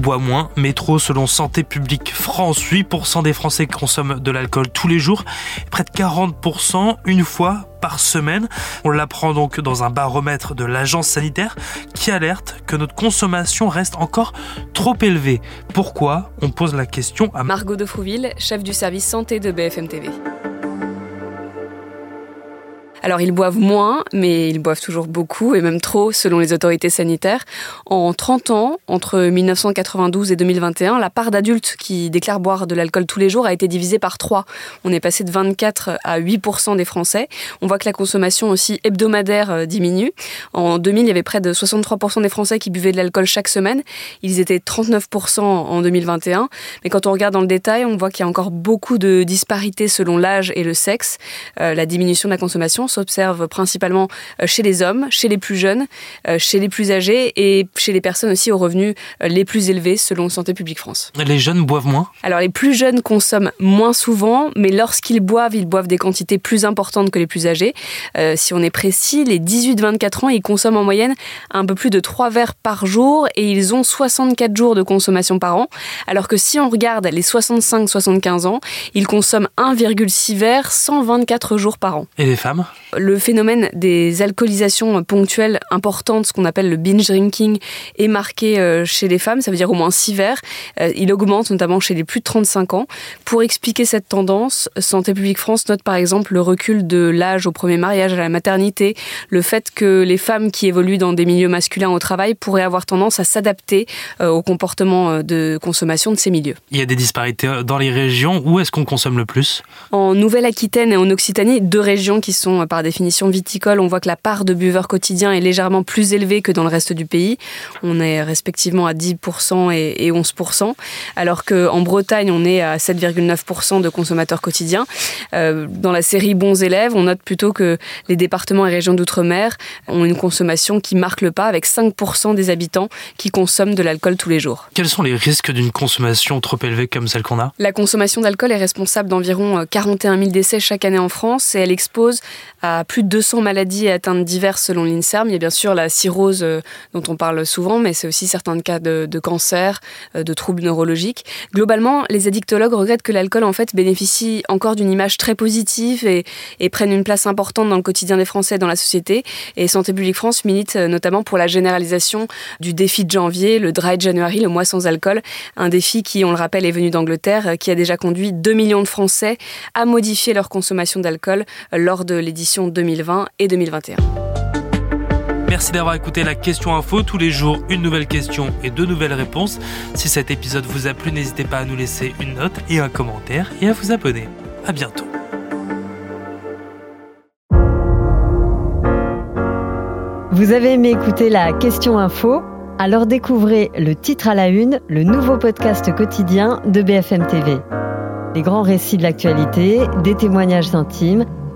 boit moins, mais trop selon Santé publique France. 8% des Français consomment de l'alcool tous les jours, près de 40% une fois par semaine. On l'apprend donc dans un baromètre de l'agence sanitaire qui alerte que notre consommation reste encore trop élevée. Pourquoi? On pose la question à Margot de Frouville, chef du service santé de BFM TV. Alors ils boivent moins, mais ils boivent toujours beaucoup et même trop selon les autorités sanitaires. En 30 ans, entre 1992 et 2021, la part d'adultes qui déclarent boire de l'alcool tous les jours a été divisée par 3. On est passé de 24 à 8% des Français. On voit que la consommation aussi hebdomadaire euh, diminue. En 2000, il y avait près de 63% des Français qui buvaient de l'alcool chaque semaine. Ils étaient 39% en 2021. Mais quand on regarde dans le détail, on voit qu'il y a encore beaucoup de disparités selon l'âge et le sexe. Euh, la diminution de la consommation s'observe principalement euh, chez les hommes, chez les plus jeunes, euh, chez les plus âgés et chez les personnes aussi aux revenus euh, les plus élevés selon Santé publique France. Les jeunes boivent moins? Alors les plus jeunes consomment moins souvent, mais lorsqu'ils boivent, ils boivent des quantités plus importantes que les plus âgés. si on est précis, les 18-24 ans, ils consomment en moyenne un peu plus de 3 verres par jour et ils ont 64 jours de consommation par an. Alors que si on regarde les 65-75 ans, ils consomment 1,6 verres 124 jours par an. Et les femmes? Le phénomène des alcoolisations ponctuelles importantes, ce qu'on appelle le binge drinking, est marqué euh, chez les femmes, ça veut dire au moins 6 verres. Euh, il augmente notamment chez les plus de 35 ans. Pour expliquer cette tendance, Santé publique France note par exemple le recul de l'âge au premier mariage, à la maternité, le fait que les femmes qui évoluent dans des milieux masculins au travail pourraient avoir tendance à s'adapter euh, au comportement de consommation de ces milieux. Il y a des disparités dans les régions. Où est-ce qu'on consomme le plus? En Nouvelle-Aquitaine et en Occitanie, deux régions qui sont par définition viticole, on voit que la part de buveurs quotidiens est légèrement plus élevée que dans le reste du pays. On est respectivement à 10% et 11%, alors qu'en Bretagne, on est à 7,9% de consommateurs quotidiens. Euh, dans la série Bons élèves, on note plutôt que les départements et régions d'outre-mer ont une consommation qui marque le pas, avec 5% des habitants qui consomment de l'alcool tous les jours. Quels sont les risques d'une consommation trop élevée comme celle qu'on a? La consommation d'alcool est responsable d'environ 41 000 décès chaque année en France et elle expose à plus de 200 maladies et atteintes diverses selon l'INSERM. Il y a bien sûr la cirrhose euh, dont on parle souvent, mais c'est aussi certains cas de, cancer, euh, de troubles neurologiques. Globalement, les addictologues regrettent que l'alcool en fait bénéficie encore d'une image très positive et, prenne une place importante dans le quotidien des Français et dans la société. Et Santé publique France milite euh, notamment pour la généralisation du défi de janvier, le Dry January, le mois sans alcool, un défi qui, on le rappelle, est venu d'Angleterre, qui a déjà conduit 2 millions de Français à modifier leur consommation d'alcool lors de l'édition 2020 et 2021. Merci d'avoir écouté la question info. Tous les jours, une nouvelle question et deux nouvelles réponses. Si cet épisode vous a plu, n'hésitez pas à nous laisser une note et un commentaire et à vous abonner. À bientôt. Vous avez aimé écouter la question info? Alors découvrez le titre à la une, le nouveau podcast quotidien de BFM TV. Les grands récits de l'actualité, des témoignages intimes